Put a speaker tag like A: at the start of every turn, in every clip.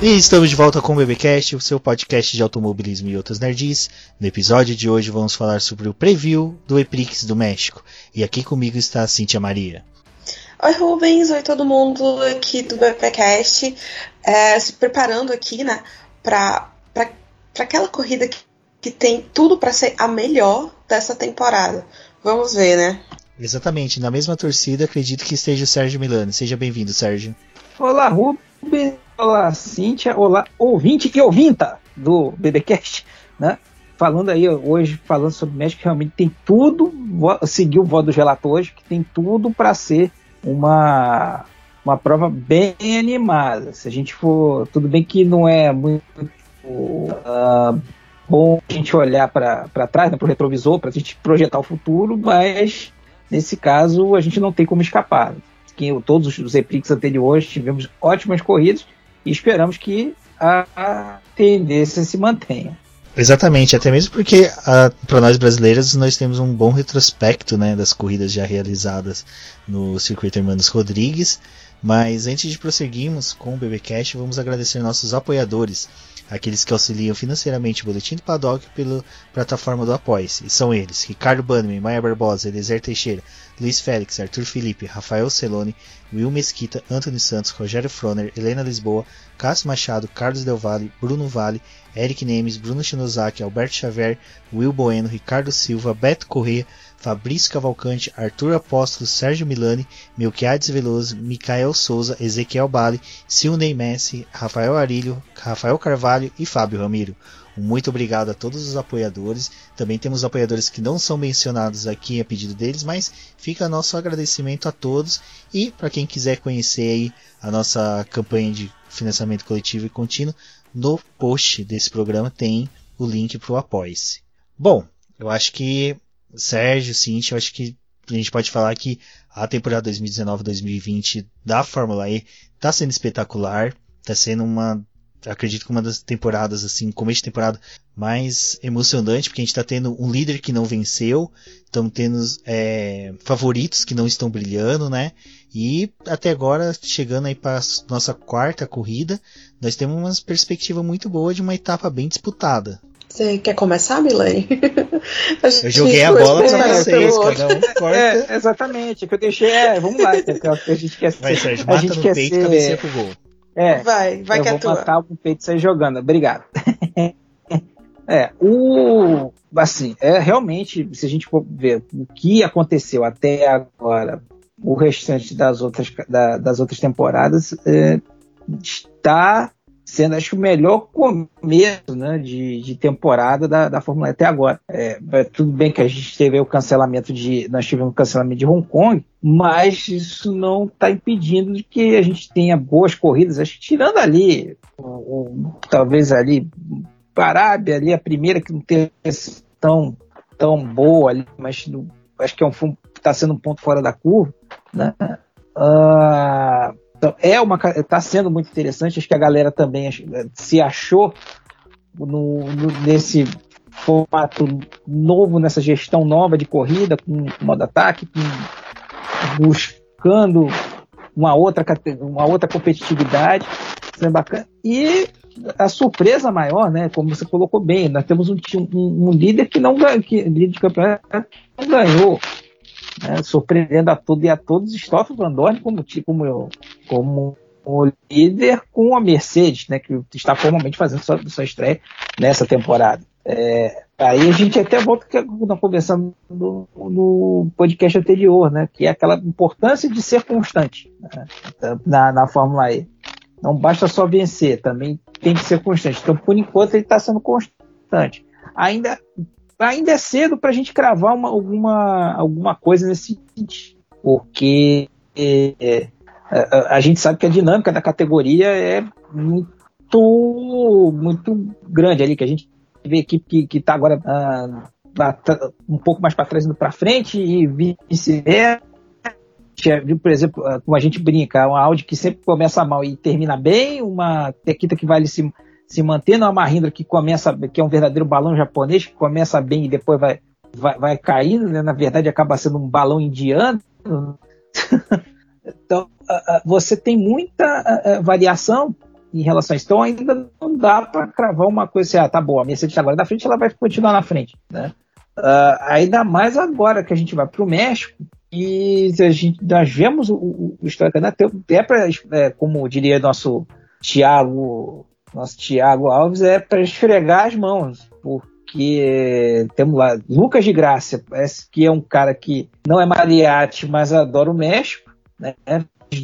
A: E estamos de volta com o BBcast, o seu podcast de automobilismo e outras nerds. No episódio de hoje vamos falar sobre o preview do Eprix do México. E aqui comigo está a Cíntia Maria.
B: Oi Rubens, oi todo mundo aqui do BBcast. É, se preparando aqui, né, para aquela corrida que, que tem tudo para ser a melhor dessa temporada. Vamos ver, né?
A: Exatamente, na mesma torcida acredito que esteja o Sérgio Milano. Seja bem-vindo, Sérgio.
C: Olá, Rubens. Olá, Cíntia. Olá, ouvinte e ouvinta do BBcast, né? Falando aí hoje, falando sobre o México, realmente tem tudo, seguiu o voto dos relatores, que tem tudo para ser uma, uma prova bem animada. Se a gente for. Tudo bem que não é muito uh, bom a gente olhar para trás, né, para o retrovisor, para a gente projetar o futuro, mas nesse caso a gente não tem como escapar. Que todos os EPICs anteriores tivemos ótimas corridas e esperamos que a, tendência se mantenha.
A: Exatamente, até mesmo porque para nós brasileiros nós temos um bom retrospecto né, das corridas já realizadas no circuito Hermanos Rodrigues. Mas antes de prosseguirmos com o BBcast, vamos agradecer nossos apoiadores, aqueles que auxiliam financeiramente o Boletim do Paddock pela plataforma do Apoia-se. E são eles: Ricardo Bannerman, Maia Barbosa, Eliezer Teixeira, Luiz Félix, Arthur Felipe, Rafael Celone, Will Mesquita, Antônio Santos, Rogério Froner, Helena Lisboa, Cássio Machado, Carlos Del Valle, Bruno Vale, Eric Nemes, Bruno Shinozaki, Alberto Xavier, Will Bueno, Ricardo Silva, Beto Corrêa, Fabrício Cavalcante, Arthur Apóstolo, Sérgio Milani, Melquiades Veloso, Micael Souza, Ezequiel Bali, Silney Messi, Rafael Arilho, Rafael Carvalho e Fábio Ramiro. Muito obrigado a todos os apoiadores. Também temos apoiadores que não são mencionados aqui a pedido deles, mas fica nosso agradecimento a todos. E para quem quiser conhecer aí a nossa campanha de financiamento coletivo e contínuo, no post desse programa tem o link para o Apoie-se. Bom, eu acho que Sérgio, Cintia, eu acho que a gente pode falar que a temporada 2019-2020 da Fórmula E está sendo espetacular, está sendo uma, acredito que uma das temporadas assim, começo de temporada mais emocionante, porque a gente está tendo um líder que não venceu, estamos tendo é, favoritos que não estão brilhando, né? E até agora chegando aí para nossa quarta corrida, nós temos uma perspectiva muito boa de uma etapa bem disputada.
B: Você quer começar, Milene?
A: eu joguei a bola pra vocês, cada um corta.
C: É, exatamente, que eu deixei. É, vamos lá, então, a gente quer
A: ser. Vai, Sérgio, mata a gente no peito ser... e pro gol.
B: É, vai, vai
C: eu
B: que
C: é
B: tua.
C: vou matar o peito e sair jogando. Obrigado. é, o. Assim, é realmente, se a gente for ver o que aconteceu até agora, o restante das outras, da, das outras temporadas, é, está sendo acho o melhor começo né, de, de temporada da, da Fórmula E até agora. É, é, tudo bem que a gente teve o cancelamento de. Nós tivemos o cancelamento de Hong Kong, mas isso não está impedindo de que a gente tenha boas corridas. Acho que tirando ali, talvez ali, Arábia ali, a primeira que não tem tão, tão boa ali, mas acho que é um está sendo um ponto fora da curva. Né? Uh, então, é uma está sendo muito interessante. Acho que a galera também se achou no, no, nesse formato novo, nessa gestão nova de corrida, com modo ataque, com, buscando uma outra, uma outra competitividade. É bacana. E a surpresa maior, né, como você colocou bem, nós temos um, um, um líder que não que líder de campeonato não ganhou né, surpreendendo a tudo e a todos, Stoffel Van Dorn como, como, como líder com a Mercedes, né, que está formalmente fazendo sua, sua estreia nessa temporada. É, aí a gente até volta que nós conversamos no, no, podcast anterior, né, que é aquela importância de ser constante né, na, na Fórmula E. Não basta só vencer, também tem que ser constante. Então, por enquanto, ele está sendo constante. Ainda ainda é cedo para a gente cravar uma, alguma, alguma coisa nesse sentido, porque é, é, a, a, gente sabe que a dinâmica da categoria é muito, muito grande ali, que a gente vê equipe que está agora ah, um pouco mais para trás indo para frente e vice-versa. Por exemplo, ah, como a gente brinca, uma Audi que sempre começa mal e termina bem, uma Tequita que vai ali se se mantendo a Mahindra que começa, que é um verdadeiro balão japonês, que começa bem e depois vai, vai, vai caindo, né? na verdade acaba sendo um balão indiano. então, você tem muita variação em relação a isso. Então ainda não dá para cravar uma coisa assim, ah, tá bom, a Mercedes agora na frente, ela vai continuar na frente, né? Uh, ainda mais agora que a gente vai para o México e a gente, nós vemos o, o, o histórico né? é para, é, como diria nosso Tiago, nosso Tiago Alves, é para esfregar as mãos, porque temos lá Lucas de Graça, parece que é um cara que não é mariachi, mas adora o México, né?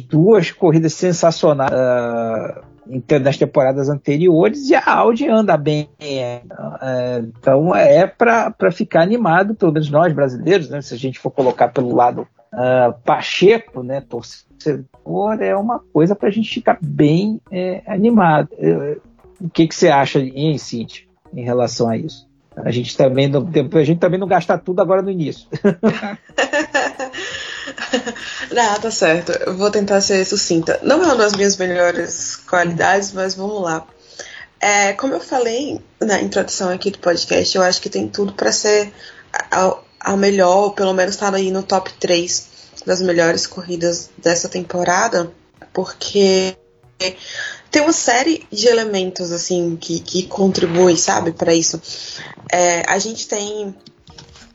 C: Duas corridas sensacionais. Uh, nas temporadas anteriores e a Audi anda bem. É, então é para ficar animado, pelo menos nós brasileiros, né, se a gente for colocar pelo lado uh, Pacheco, né, torcedor, é uma coisa para a gente ficar bem é, animado. O que, que você acha, em Cintia, em relação a isso? A gente também não, a gente também não gasta tudo agora no início.
B: Não, tá certo. Eu vou tentar ser sucinta. Não é uma das minhas melhores qualidades, mas vamos lá. É, como eu falei na introdução aqui do podcast, eu acho que tem tudo para ser a, melhor, ou pelo menos tá aí no top 3 das melhores corridas dessa temporada, porque tem uma série de elementos assim que, que contribuem, sabe, para isso. É, a gente tem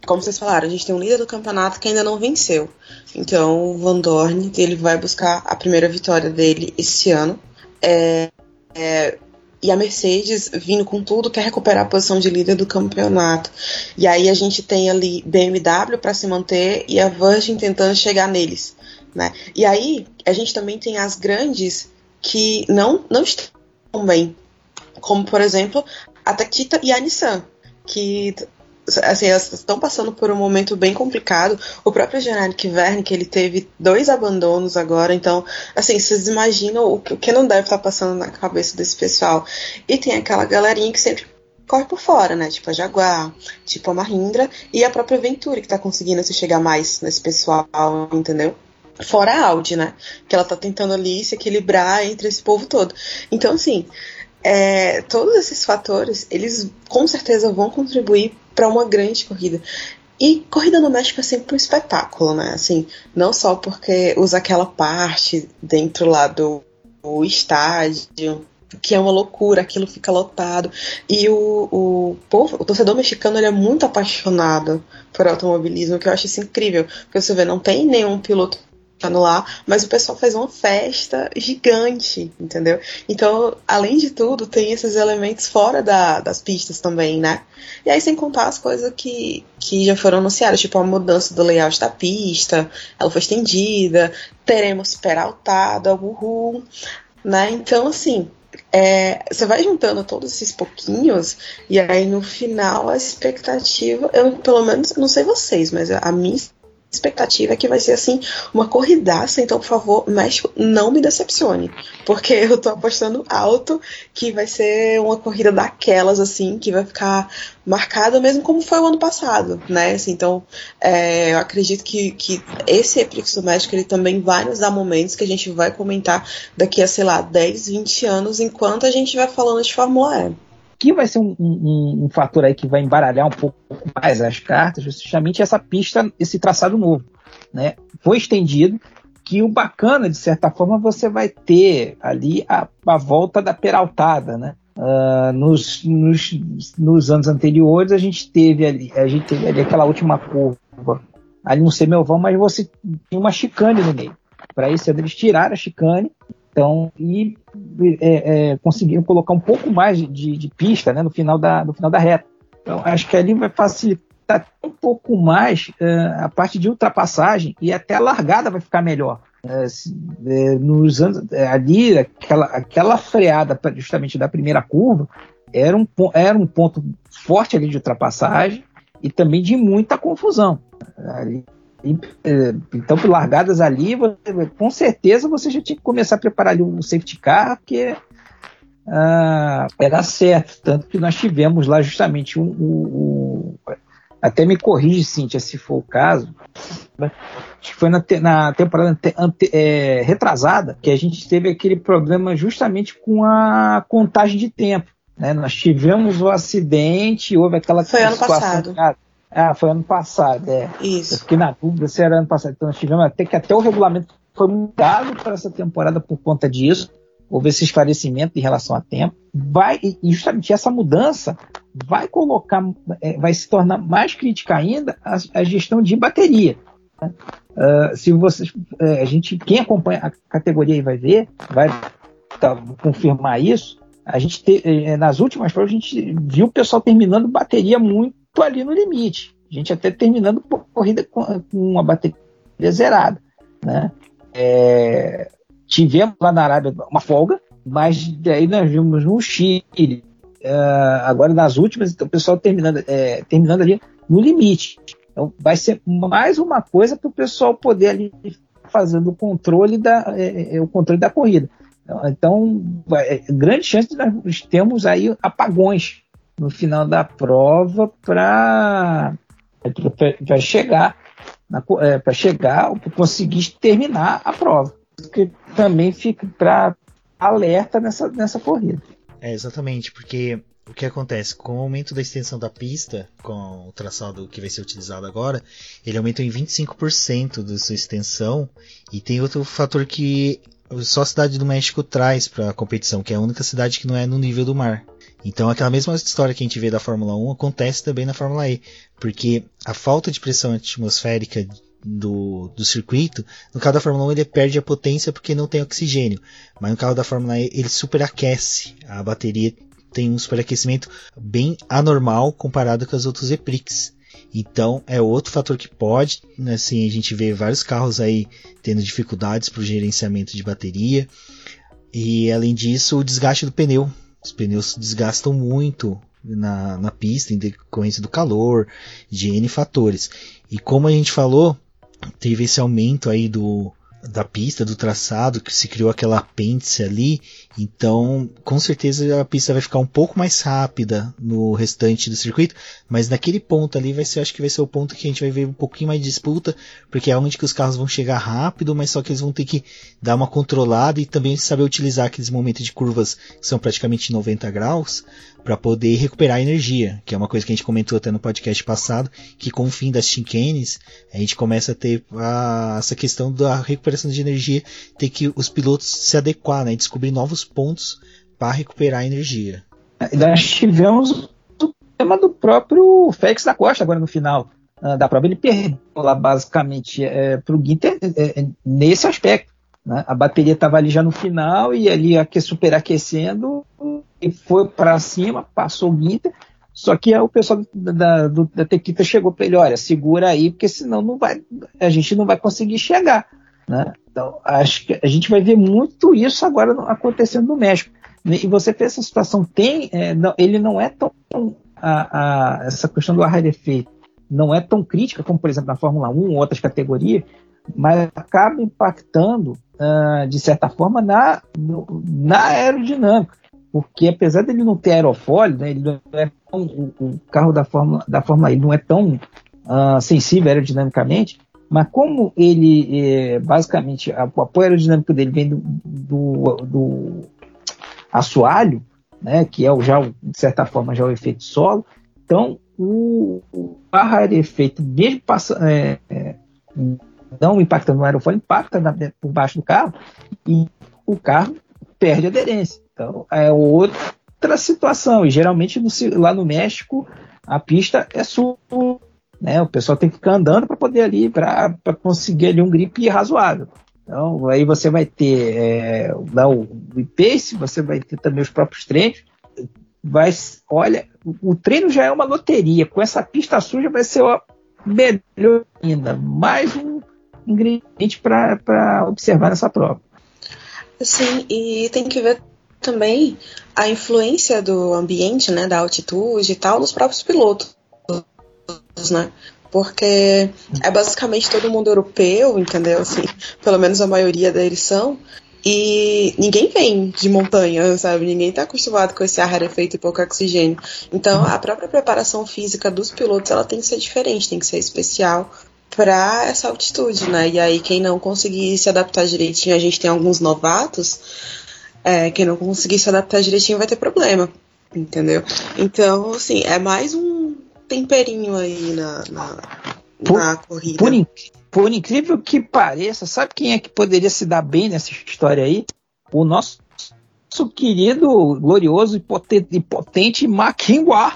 B: como vocês falaram, a gente tem um líder do campeonato que ainda não venceu. Então, o Van Dorn ele vai buscar a primeira vitória dele esse ano. É, é, e a Mercedes, vindo com tudo, quer recuperar a posição de líder do campeonato. E aí a gente tem ali BMW para se manter e a Virgin tentando chegar neles. Né? E aí a gente também tem as grandes que não, não estão bem. Como, por exemplo, a Takita e a Nissan, que assim, elas estão passando por um momento bem complicado. O próprio Generic Verne, que ele teve dois abandonos agora, então, assim, vocês imaginam o que não deve estar passando na cabeça desse pessoal. E tem aquela galerinha que sempre corre por fora, né? Tipo a Jaguar, tipo a Mahindra e a própria Venturi, que tá conseguindo se chegar mais nesse pessoal, entendeu? Fora a Audi, né? Que ela tá tentando ali se equilibrar entre esse povo todo. Então, assim, é, todos esses fatores, eles com certeza vão contribuir para uma grande corrida. E corrida no México é sempre um espetáculo, né? Assim, não só porque usa aquela parte dentro lá do, do estádio, que é uma loucura, aquilo fica lotado. E o, o povo, o torcedor mexicano, ele é muito apaixonado por automobilismo, que eu acho isso incrível. Porque você vê, não tem nenhum piloto no lá, mas o pessoal faz uma festa gigante, entendeu? Então, além de tudo, tem esses elementos fora da, das pistas também, né? E aí, sem contar as coisas que, que já foram anunciadas, tipo a mudança do layout da pista, ela foi estendida, teremos peraltada, uhul, né? Então, assim, é, você vai juntando todos esses pouquinhos e aí no final a expectativa, eu pelo menos não sei vocês, mas a minha expectativa é que vai ser assim uma corridaça, então por favor, México, não me decepcione, porque eu tô apostando alto que vai ser uma corrida daquelas assim, que vai ficar marcada mesmo como foi o ano passado, né? Assim, então, é, eu acredito que, que esse Epix do México ele também vai nos dar momentos que a gente vai comentar daqui a, sei lá, 10, 20 anos, enquanto a gente vai falando de Fórmula E
C: que vai ser um, um, um, fator aí que vai embaralhar um pouco mais as cartas, justamente essa pista, esse traçado novo, né? Foi estendido, que o bacana, de certa forma, você vai ter ali a, a volta da peraltada, né? Uh, nos, nos, nos, anos anteriores a gente teve ali, a gente teve ali aquela última curva ali no semiovão, mas você tinha uma chicane no meio. Para isso eles tiraram a chicane então, e é, é, conseguiram colocar um pouco mais de, de, pista né, no, final da, no final da reta. Então, acho que ali vai facilitar um pouco mais uh, a parte de ultrapassagem e até a largada vai ficar melhor. Uh, nos anos, ali, aquela, aquela freada justamente da primeira curva era um, era um ponto forte ali de ultrapassagem e também de muita confusão. Ali então, por largadas ali, com certeza você já tinha que começar a preparar ali um safety car, porque ah, era certo. Tanto que nós tivemos lá justamente um. um, um até me corrige, Cíntia, se for o caso. Acho que foi na, te, na temporada ante, ante, é, retrasada que a gente teve aquele problema justamente com a contagem de tempo. Né? Nós tivemos o acidente, houve aquela
B: foi. Ano passado. Cara,
C: ah, foi ano passado, é.
B: Isso.
C: Eu fiquei na dúvida se era ano passado. Então nós tivemos até que até o regulamento foi mudado para essa temporada por conta disso. houve esse esclarecimento em relação a tempo, vai e justamente essa mudança vai colocar, é, vai se tornar mais crítica ainda a, a gestão de bateria. Né? Uh, se vocês, uh, a gente, quem acompanha a categoria aí vai ver, vai tá, confirmar isso. A gente te, eh, nas últimas provas a gente viu o pessoal terminando bateria muito ali no limite. A gente até terminando corrida com, uma bateria zerada, né? É, tivemos lá na Arábia uma folga, mas daí nós vimos no Chile, uh, agora nas últimas, então, o pessoal terminando, é, terminando ali no limite. Então vai ser mais uma coisa para o pessoal poder ali fazendo o controle da, é, é, o controle da corrida. Então, é, grande chance de nós termos aí apagões no final da prova para chegar é, para chegar conseguir terminar a prova. Que também fica para alerta nessa, nessa corrida.
A: É, exatamente, porque o que acontece? Com o aumento da extensão da pista, com o traçado que vai ser utilizado agora, ele aumentou em 25% da sua extensão. E tem outro fator que só a cidade do México traz para a competição, que é a única cidade que não é no nível do mar. Então aquela mesma história que a gente vê da Fórmula 1 acontece também na Fórmula E, porque a falta de pressão atmosférica do, do circuito, no carro da Fórmula 1 ele perde a potência porque não tem oxigênio, mas no carro da Fórmula E ele superaquece, a bateria tem um superaquecimento bem anormal comparado com as outras Eprix. Então é outro fator que pode, né, assim, a gente vê vários carros aí tendo dificuldades para o gerenciamento de bateria. E além disso, o desgaste do pneu. Os pneus desgastam muito na, na pista em decorrência do calor, de N fatores. E como a gente falou, teve esse aumento aí do, da pista, do traçado, que se criou aquela apêndice ali. Então, com certeza a pista vai ficar um pouco mais rápida no restante do circuito, mas naquele ponto ali vai ser, acho que vai ser o ponto que a gente vai ver um pouquinho mais de disputa, porque é onde que os carros vão chegar rápido, mas só que eles vão ter que dar uma controlada e também saber utilizar aqueles momentos de curvas que são praticamente 90 graus para poder recuperar energia, que é uma coisa que a gente comentou até no podcast passado, que com o fim das chincanes, a gente começa a ter a, essa questão da recuperação de energia, ter que os pilotos se adequar, né, descobrir novos pontos para recuperar a energia.
C: Nós tivemos o tema do próprio Félix da Costa agora no final uh, da prova, ele perdeu lá basicamente é, para o Guinter é, é, nesse aspecto. Né? A bateria estava ali já no final e ali superaquecendo e foi para cima, passou o Guinter. Só que o pessoal da, do, da Tequita chegou para ele: olha, segura aí, porque senão não vai, a gente não vai conseguir chegar. Né? Então, acho que a gente vai ver muito isso agora acontecendo no México. E você vê essa situação, tem, é, não, ele não é tão. A, a, essa questão do ar efeito não é tão crítica como, por exemplo, na Fórmula 1 ou outras categorias, mas acaba impactando, uh, de certa forma, na, no, na aerodinâmica porque apesar dele não ter aerofólio, né, ele não é tão, o, o, carro da Fórmula, da Fórmula E não é tão uh, sensível aerodinamicamente, mas como ele, é, basicamente, a, o apoio aerodinâmico dele vem do, do, do assoalho, né, que é o, já, de certa forma, já o efeito solo, então o, o ar efeito, mesmo passa, é, é, não impactando no aerofólio, impacta na, por baixo do carro e o carro perde aderência. Então, é outra situação. E geralmente no, lá no México a pista é sul, né? O pessoal tem que ficar andando para poder ali para conseguir ali um grip razoável. Então, aí você vai ter é, o pace, você vai ter também os próprios treinos. Vai, olha, o treino já é uma loteria. Com essa pista suja vai ser ó, melhor ainda. Mais um ingrediente para observar nessa prova.
B: Sim, e tem que ver também a influência do ambiente, né, da altitude e tal, nos próprios pilotos, né? Porque é basicamente todo mundo europeu, entendeu? Assim, pelo menos a maioria deles são. E ninguém vem de montanha, sabe? Ninguém tá acostumado com esse ar rarefeito e pouco oxigênio. Então, a própria preparação física dos pilotos, ela tem que ser diferente, tem que ser especial para essa altitude, né? E aí, quem não conseguir se adaptar direitinho, a gente tem alguns novatos é, quem não conseguir se adaptar direitinho vai ter problema, entendeu? Então, assim, é mais um temperinho aí na, na,
C: por,
B: na corrida.
C: Por, por, incrível que pareça, sabe quem é que poderia se dar bem nessa história aí? O nosso querido, glorioso e potente, e potente Maquinguá,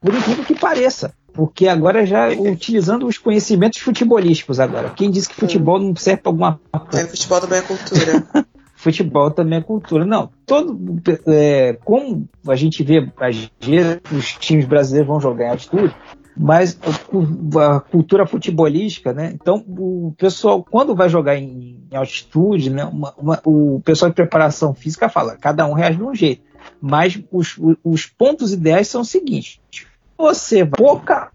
C: por incrível que pareça. Porque agora já utilizando os conhecimentos futebolísticos agora. Quem disse que futebol não serve para alguma
B: coisa? É, futebol também é cultura.
C: futebol também é cultura. Não, todo, é, como a gente vê, às vezes os times brasileiros vão jogar em altitude, mas a cultura futebolística, né? Então, o pessoal, quando vai jogar em, em altitude, né? Uma, uma, o pessoal de preparação física fala, cada um reage de um jeito. Mas os, os pontos ideais são os seguintes: você vai pouca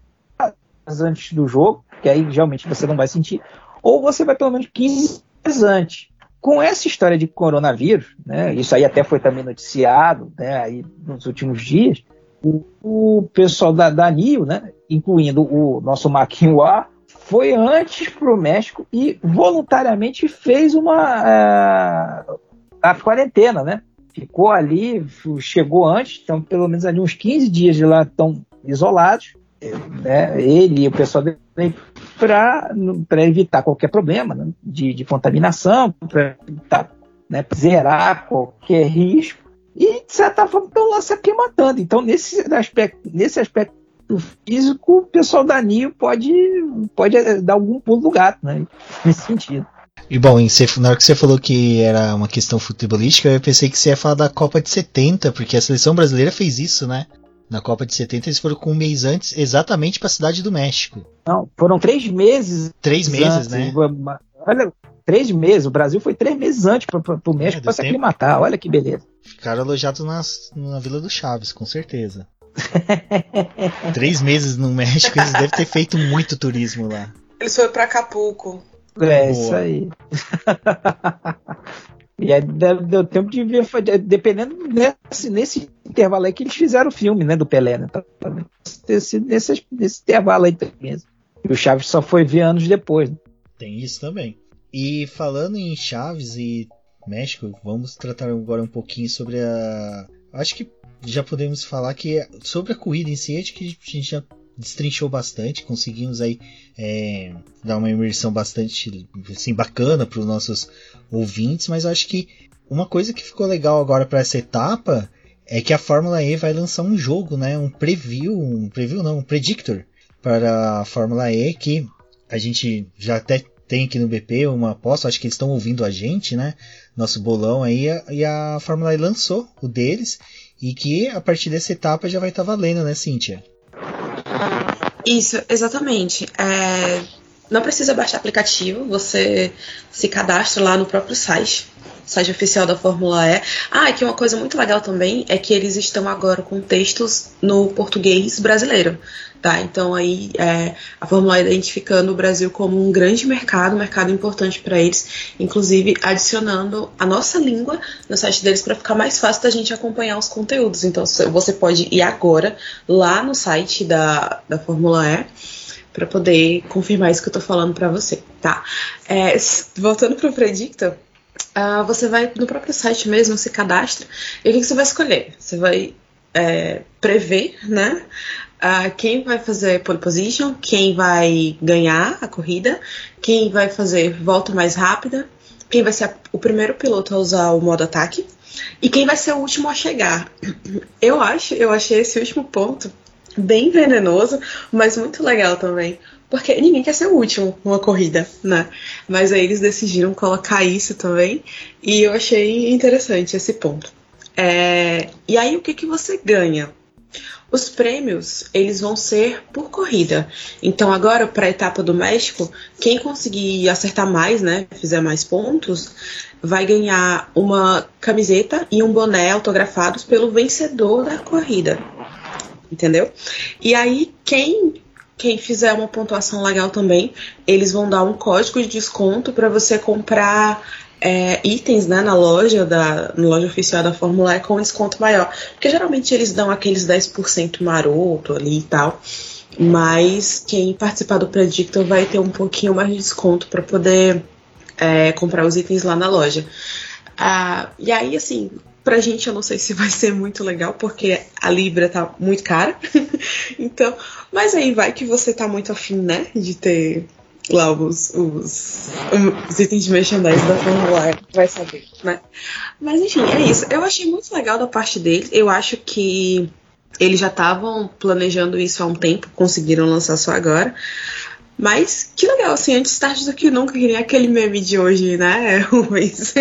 C: antes do jogo, que aí realmente você não vai sentir, ou você vai pelo menos 15 dias antes. Com essa história de coronavírus, né? Isso aí até foi também noticiado, né? Aí nos últimos dias o, o pessoal da, da NIO, né, incluindo o nosso Maquinhua, foi antes para o México e voluntariamente fez uma uh, a quarentena, né? Ficou ali, chegou antes, então pelo menos ali uns 15 dias de lá estão isolados, né? Ele e o pessoal dele para evitar qualquer problema né? de, de contaminação, para né, zerar qualquer risco e, de certa forma, estão lá se aclimatando. Então, nesse aspecto, nesse aspecto físico, o pessoal da NIO pode, pode eh, dar algum pulo do gato, né? Nesse sentido.
A: E bom, na hora que você falou que era uma questão futebolística, eu pensei que você ia falar da Copa de 70, porque a seleção brasileira fez isso, né? Na Copa de 70 eles foram com um mês antes, exatamente para a cidade do México.
C: Não, foram três meses.
A: Três meses, antes, né?
C: Olha, três meses. O Brasil foi três meses antes para o México é, para se aclimatar. Olha que beleza.
A: Ficaram alojados nas, na Vila do Chaves, com certeza. três meses no México, eles devem ter feito muito turismo lá.
B: Eles foram para Acapulco.
C: É, Boa. isso aí. e aí deu, tempo de ver, dependendo nesse, nesse intervalo aí que eles fizeram o filme, né, do Pelé, né? Nesse, nesse, intervalo aí mesmo. E o Chaves só foi ver anos depois. Né?
A: Tem isso também. E falando em Chaves e México, vamos tratar agora um pouquinho sobre a. Acho que já podemos falar que sobre a corrida em si, acho que a gente já destrinchou bastante, conseguimos aí é, dar uma imersão bastante assim, bacana para os nossos ouvintes, mas acho que uma coisa que ficou legal agora para essa etapa é que a Fórmula E vai lançar um jogo, né, um preview, um preview não, um predictor para a Fórmula E que a gente já até tem aqui no BP uma aposta, acho que eles estão ouvindo a gente, né? Nosso bolão aí, e a Fórmula E lançou o deles, e que a partir dessa etapa já vai estar tá valendo, né, Cíntia?
B: Isso, exatamente. É, não precisa baixar aplicativo, você se cadastra lá no próprio site, site oficial da Fórmula E. Ah, e que uma coisa muito legal também é que eles estão agora com textos no português brasileiro. Tá, então aí é, a Fórmula E identificando o Brasil como um grande mercado, um mercado importante para eles, inclusive adicionando a nossa língua no site deles para ficar mais fácil da gente acompanhar os conteúdos. Então você pode ir agora lá no site da, da Fórmula E para poder confirmar isso que eu estou falando para você, tá? É, voltando para o uh, você vai no próprio site mesmo, se cadastra, e o que, que você vai escolher? Você vai é, prever, né? uh, quem vai fazer pole position, quem vai ganhar a corrida, quem vai fazer volta mais rápida, quem vai ser a, o primeiro piloto a usar o modo ataque e quem vai ser o último a chegar. Eu acho, eu achei esse último ponto bem venenoso, mas muito legal também. Porque ninguém quer ser o último numa corrida, né? Mas aí eles decidiram colocar isso também. E eu achei interessante esse ponto. É, e aí o que, que você ganha? Os prêmios, eles vão ser por corrida. Então agora para a etapa do México, quem conseguir acertar mais, né, fizer mais pontos, vai ganhar uma camiseta e um boné autografados pelo vencedor da corrida. Entendeu? E aí quem quem fizer uma pontuação legal também, eles vão dar um código de desconto para você comprar é, itens né, na loja da na loja oficial da Fórmula E com desconto maior. Porque geralmente eles dão aqueles 10% maroto ali e tal. Mas quem participar do Predictor vai ter um pouquinho mais de desconto para poder é, comprar os itens lá na loja. Ah, e aí, assim, pra gente eu não sei se vai ser muito legal, porque a Libra tá muito cara. então, mas aí vai que você tá muito afim, né, de ter lá os, os, os itens de merchandising da Fórmula E, vai saber, né? Mas enfim, é isso. Eu achei muito legal da parte deles. Eu acho que eles já estavam planejando isso há um tempo, conseguiram lançar só agora. Mas que legal, assim, antes tarde do que nunca, que nem aquele meme de hoje, né, Rubens?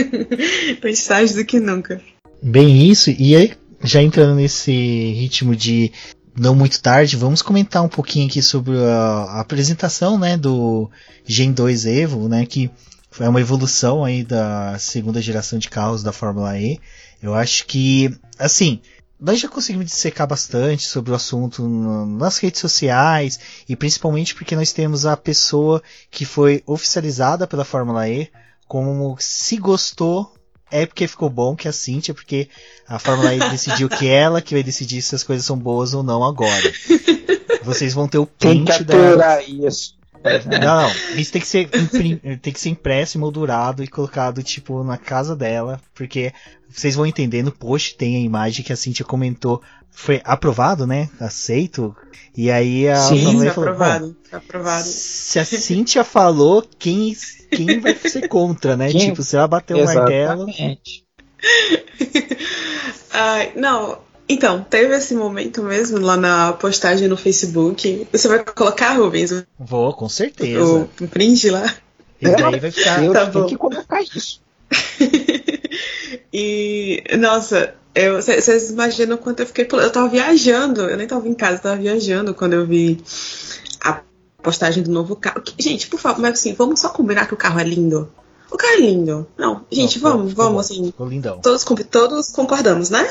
B: antes tarde do que nunca.
A: Bem isso, e aí, já entrando nesse ritmo de não muito tarde, vamos comentar um pouquinho aqui sobre a, apresentação, né, do Gen 2 Evo, né, que é uma evolução aí da segunda geração de carros da Fórmula E. Eu acho que, assim, nós já conseguimos dissecar bastante sobre o assunto nas redes sociais e principalmente porque nós temos a pessoa que foi oficializada pela Fórmula E como se gostou é porque ficou bom que a Cintia, porque a Fórmula E decidiu que ela que vai decidir se as coisas são boas ou não agora. Vocês vão ter o print
C: da. Isso.
A: Não, não, isso tem que ser tem que ser impresso, moldurado e colocado tipo na casa dela, porque vocês vão entender no post tem a imagem que a Cintia comentou, foi aprovado, né? Aceito. E aí a
B: Sim, falou, aprovado, aprovado.
A: Se a Cintia falou, quem quem vai ser contra, né? Quem? Tipo, você vai bater o martelo.
B: Ai, não, então, teve esse momento mesmo lá na postagem no Facebook. Você vai colocar, Rubens?
A: Vou, com certeza.
B: O, print lá.
A: E daí vai ficar.
C: Eu tá tenho que colocar isso.
B: e, nossa, vocês imaginam quanto eu fiquei. Eu tava viajando, eu nem tava em casa, eu tava viajando quando eu vi a postagem do novo carro. Gente, por favor, mas assim, vamos só combinar que o carro é lindo. O carro é lindo. Não, gente, não, vamos, ficou, vamos, assim.
A: Ficou lindão.
B: Todos, todos concordamos, né?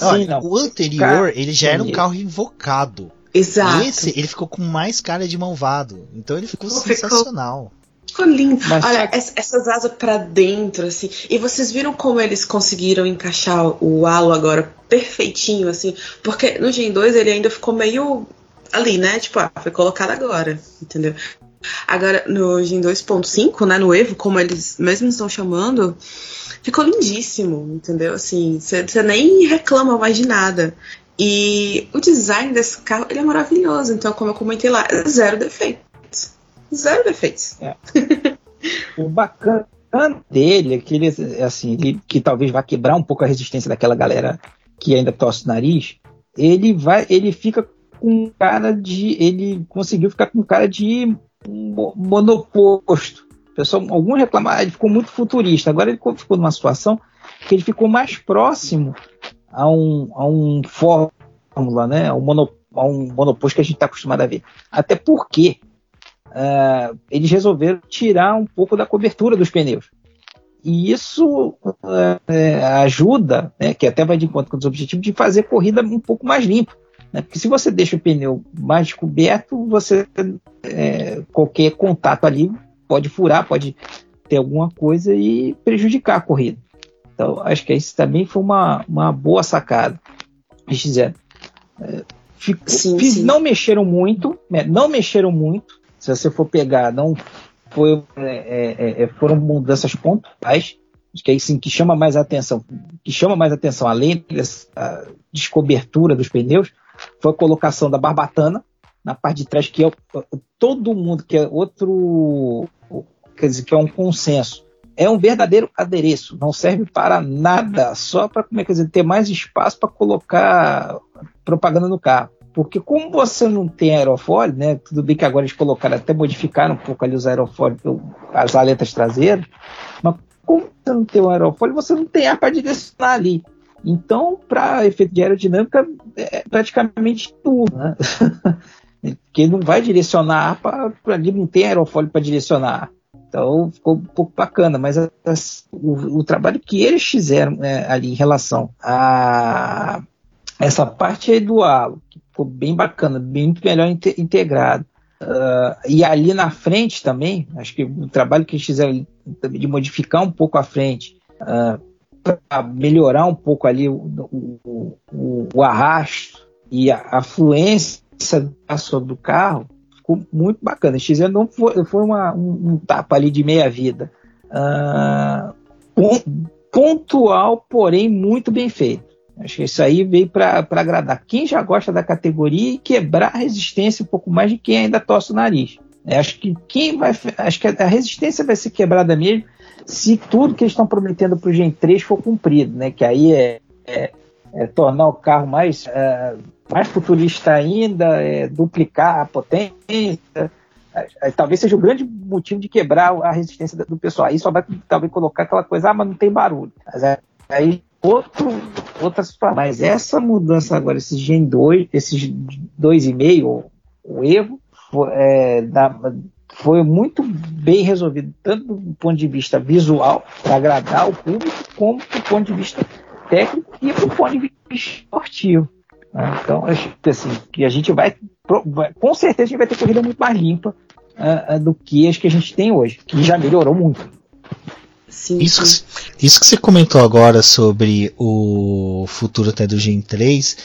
A: Olha, Sim, o anterior, ele já era um carro invocado.
B: Exato.
A: Esse, ele ficou com mais cara de malvado. Então ele ficou, ficou sensacional.
B: Ficou lindo. Mas Olha, só... essas asas para dentro, assim. E vocês viram como eles conseguiram encaixar o halo agora perfeitinho, assim? Porque no Gen 2 ele ainda ficou meio ali, né? Tipo, ah, foi colocado agora, entendeu? Agora, no Gen 2.5, né, no Evo, como eles mesmo estão chamando, ficou lindíssimo, entendeu? Assim, você nem reclama mais de nada. E o design desse carro, ele é maravilhoso. Então, como eu comentei lá, zero defeitos. Zero defeitos. É.
C: o bacana dele é que ele, assim, ele, que talvez vá quebrar um pouco a resistência daquela galera que ainda tosse o nariz, ele vai, ele fica com cara de, ele conseguiu ficar com cara de monoposto. Pessoal, alguns reclamaram, ele ficou muito futurista. Agora ele ficou numa situação que ele ficou mais próximo a um, a um fórmula, né? A um, a um monoposto que a gente está acostumado a ver. Até porque uh, eles resolveram tirar um pouco da cobertura dos pneus. E isso uh, ajuda, né, que até vai de encontro com os objetivos, de fazer corrida um pouco mais limpa. Né? Porque se você deixa o pneu mais coberto, você é, qualquer contato ali pode furar, pode ter alguma coisa e prejudicar a corrida. Então, acho que isso também foi uma, uma boa sacada. Eles fizeram. É, ficou, sim, sim. Não mexeram muito, né? não mexeram muito. Se você for pegar, não foi, é, é, é foram mudanças pontuais que aí sim que chama mais atenção, que chama mais atenção além dessa descobertura dos pneus, foi a colocação da barbatana na parte de trás, que é todo mundo, que é outro, quer dizer, que é um consenso. É um verdadeiro adereço, não serve para nada, só para como é, quer dizer, ter mais espaço para colocar propaganda no carro. Porque como você não tem aerofólio, né? Tudo bem que agora eles colocaram, até modificaram um pouco ali os aerofólios, as aletas traseiras, mas como você não tem um aerofólio, você não tem ar para direcionar ali. Então, para efeito de aerodinâmica, é praticamente tudo, né? Porque não vai direcionar para ali, não tem aerofólio para direcionar. Então ficou um pouco bacana, mas o, o, trabalho que eles fizeram é, ali em relação a essa parte aí do halo, que ficou bem bacana, bem muito melhor integrado. Uh, e ali na frente também, acho que o trabalho que eles fizeram de modificar um pouco a frente, uh, para melhorar um pouco ali o, o, o, o arrasto e a, a fluência do carro, ficou muito bacana. Fizeram, não foi, foi uma, um, um, tapa ali de meia vida. Uh, pontual, porém muito bem feito. Acho que isso aí veio para agradar quem já gosta da categoria e quebrar a resistência um pouco mais de quem ainda torce o nariz. É, acho que quem vai. Acho que a resistência vai ser quebrada mesmo se tudo que eles estão prometendo para o Gen 3 for cumprido, né? Que aí é, é, é tornar o carro mais, é, mais futurista ainda, é, duplicar a potência. É, talvez seja o grande motivo de quebrar a resistência do pessoal. Aí só vai talvez colocar aquela coisa, ah, mas não tem barulho. Mas aí outro, outra situação. Mas essa mudança agora, esse Gen 2, esses 2,5, o erro, é, da, foi muito bem resolvido, tanto do ponto de vista visual, para agradar o público, como do ponto de vista técnico e ponto de vista esportivo. Né? Então, acho que, assim, que a gente vai, com certeza, a gente vai ter corrida muito mais limpa uh, uh, do que as que a gente tem hoje, que já melhorou muito.
A: Sim, isso, sim. isso que você comentou agora sobre o futuro até do Gen 3,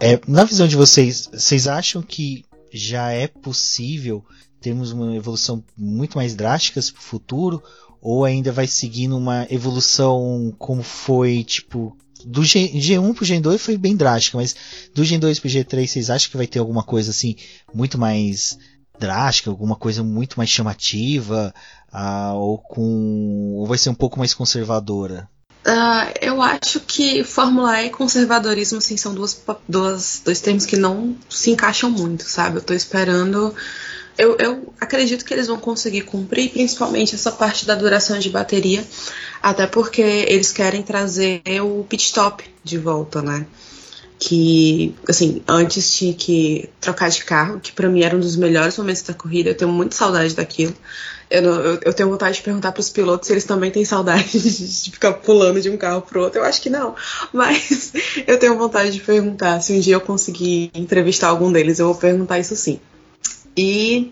A: é, na visão de vocês, vocês acham que já é possível termos uma evolução muito mais drástica para o futuro? Ou ainda vai seguindo uma evolução como foi, tipo, do G, G1 pro Gen 2 foi bem drástica, mas do Gen 2 pro G3 vocês acham que vai ter alguma coisa assim muito mais drástica, alguma coisa muito mais chamativa, ah, ou com ou vai ser um pouco mais conservadora?
B: Uh, eu acho que Fórmula E e conservadorismo assim, são duas, duas, dois termos que não se encaixam muito, sabe? Eu tô esperando eu, eu acredito que eles vão conseguir cumprir, principalmente essa parte da duração de bateria, até porque eles querem trazer o pit stop de volta, né? que, assim, antes tinha que trocar de carro, que para mim era um dos melhores momentos da corrida, eu tenho muita saudade daquilo. Eu, não, eu, eu tenho vontade de perguntar para os pilotos se eles também têm saudade de, de ficar pulando de um carro pro outro. Eu acho que não, mas eu tenho vontade de perguntar. Se um dia eu conseguir entrevistar algum deles, eu vou perguntar isso sim. E,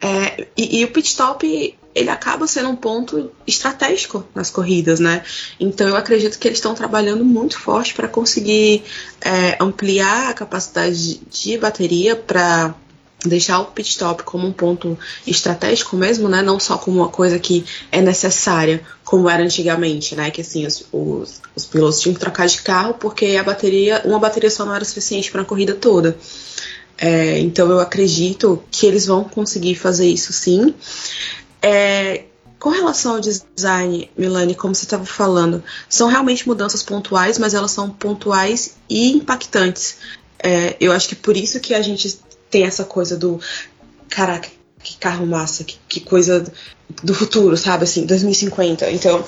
B: é, e, e, o pit stop ele acaba sendo um ponto estratégico nas corridas, né? Então eu acredito que eles estão trabalhando muito forte para conseguir é, ampliar a capacidade de bateria para deixar o pit stop como um ponto estratégico mesmo, né? Não só como uma coisa que é necessária, como era antigamente, né? Que assim os, os, os pilotos tinham que trocar de carro porque a bateria, uma bateria só não era suficiente para a corrida toda. É, então eu acredito que eles vão conseguir fazer isso sim. É, com relação ao design, Milani, como você estava falando, são realmente mudanças pontuais, mas elas são pontuais e impactantes. É, eu acho que por isso que a gente tem essa coisa do caraca, que carro massa, que, que coisa do futuro, sabe? Assim, 2050. Então,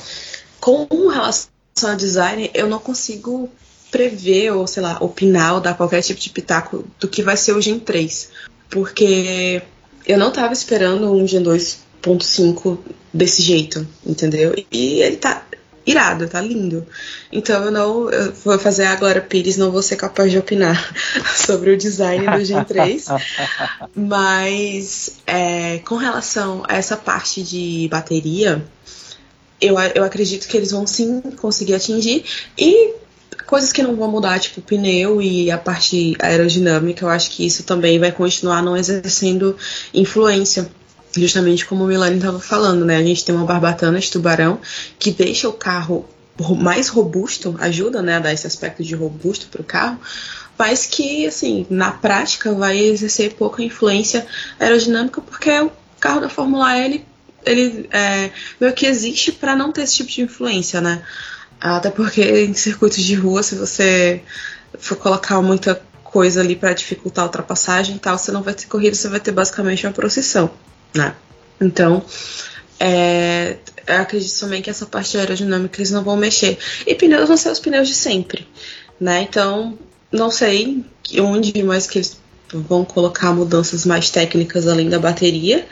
B: com relação ao design, eu não consigo prever ou, sei lá, opinar ou dar qualquer tipo de pitaco do que vai ser o Gen 3. Porque eu não tava esperando um Gen 2.5 desse jeito, entendeu? E ele tá irado, tá lindo. Então eu não eu vou fazer a Glória Pires, não vou ser capaz de opinar sobre o design do Gen 3. mas é, com relação a essa parte de bateria, eu, eu acredito que eles vão sim conseguir atingir. E coisas que não vão mudar, tipo pneu e a parte aerodinâmica, eu acho que isso também vai continuar não exercendo influência. Justamente como o Milani estava falando, né? A gente tem uma barbatana de tubarão que deixa o carro mais robusto, ajuda né, a dar esse aspecto de robusto para o carro, mas que, assim, na prática vai exercer pouca influência aerodinâmica, porque o carro da Fórmula E, ele, ele é, meio que existe para não ter esse tipo de influência, né? Até porque em circuitos de rua, se você for colocar muita coisa ali para dificultar a ultrapassagem e tal, você não vai ter corrida, você vai ter basicamente uma procissão, né? Então, é, eu acredito também que essa parte aerodinâmica eles não vão mexer. E pneus vão ser os pneus de sempre, né? Então, não sei onde mais que eles vão colocar mudanças mais técnicas além da bateria,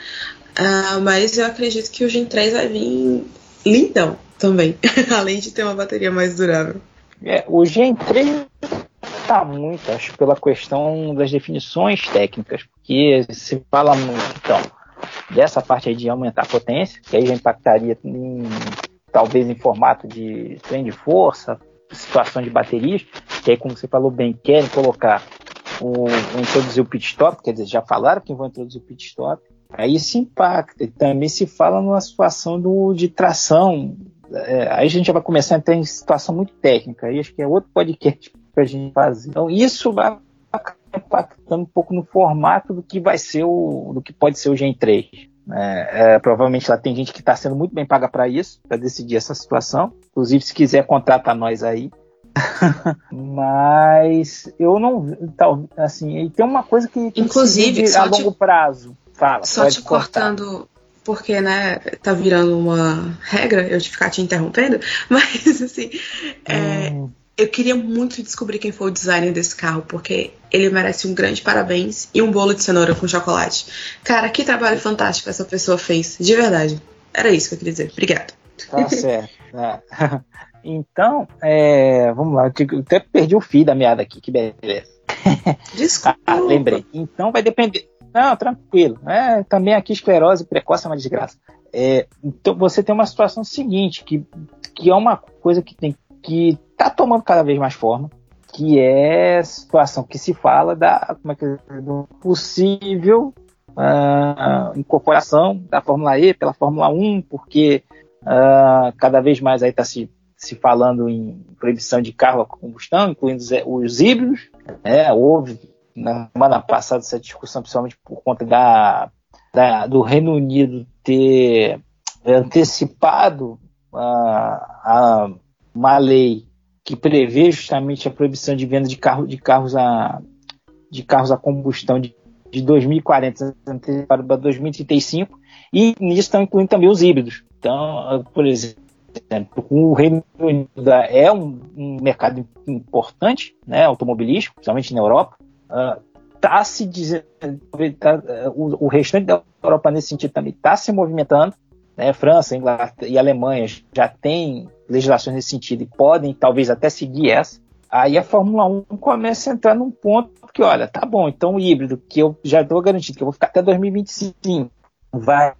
B: uh, mas eu acredito que o Gen 3 vai vir lindão, também, além de ter uma bateria mais durável.
C: É, o Gen 3 está muito, acho, pela questão das definições técnicas, porque se fala muito, então, dessa parte aí de aumentar a potência, que aí já impactaria em, talvez em formato de trem de força, situação de baterias, que aí, como você falou bem, querem colocar o, introduzir o pit stop, quer dizer, já falaram que vão introduzir o pit stop, aí se impacta. E também se fala numa situação do, de tração é, aí a gente já vai começar a entrar em situação muito técnica. Aí acho que é outro podcast para a gente fazer. Então, isso vai impactando um pouco no formato do que vai ser o, do que pode ser o Gen 3. É, é, provavelmente lá tem gente que está sendo muito bem paga para isso, para decidir essa situação. Inclusive, se quiser contratar nós aí. Mas eu não, tal, assim, e tem uma coisa que
B: inclusive
C: a longo te, prazo. Fala,
B: só te cortar. cortando porque, né, tá virando uma regra eu te ficar te interrompendo, mas assim, é, hum. eu queria muito descobrir quem foi o designer desse carro, porque ele merece um grande parabéns e um bolo de cenoura com chocolate. Cara, que trabalho fantástico essa pessoa fez, de verdade. Era isso que eu queria dizer. Obrigada.
C: Tá certo. É. Então, é, vamos lá, eu até perdi o fio da meada aqui, que beleza.
B: Desculpa. ah,
C: lembrei. Então vai depender. Não, tranquilo. É, também aqui esclerose precoce é uma desgraça. É, então você tem uma situação seguinte, que, que é uma coisa que tem que tá tomando cada vez mais forma, que é a situação que se fala da como é que, do possível uh, incorporação da Fórmula E pela Fórmula 1, porque uh, cada vez mais aí está se, se falando em proibição de carro a combustão, incluindo os híbridos. Né? Houve na semana passada essa discussão, principalmente por conta da, da do Reino Unido ter antecipado uh, a, uma lei que prevê justamente a proibição de venda de, carro, de carros a de carros a combustão de, de 2040 antecipado para 2035 e nisso estão incluindo também os híbridos. Então, por exemplo, o Reino Unido é um, um mercado importante, né, automobilístico, principalmente na Europa, uh, se dizendo, tá, uh, o, o, restante da Europa nesse sentido também está se movimentando. Né? França, Inglaterra e Alemanha já têm legislações nesse sentido e podem talvez até seguir essa. Aí a Fórmula 1 começa a entrar num ponto que, olha, tá bom, então o híbrido, que eu já estou garantido que eu vou ficar até 2025, vai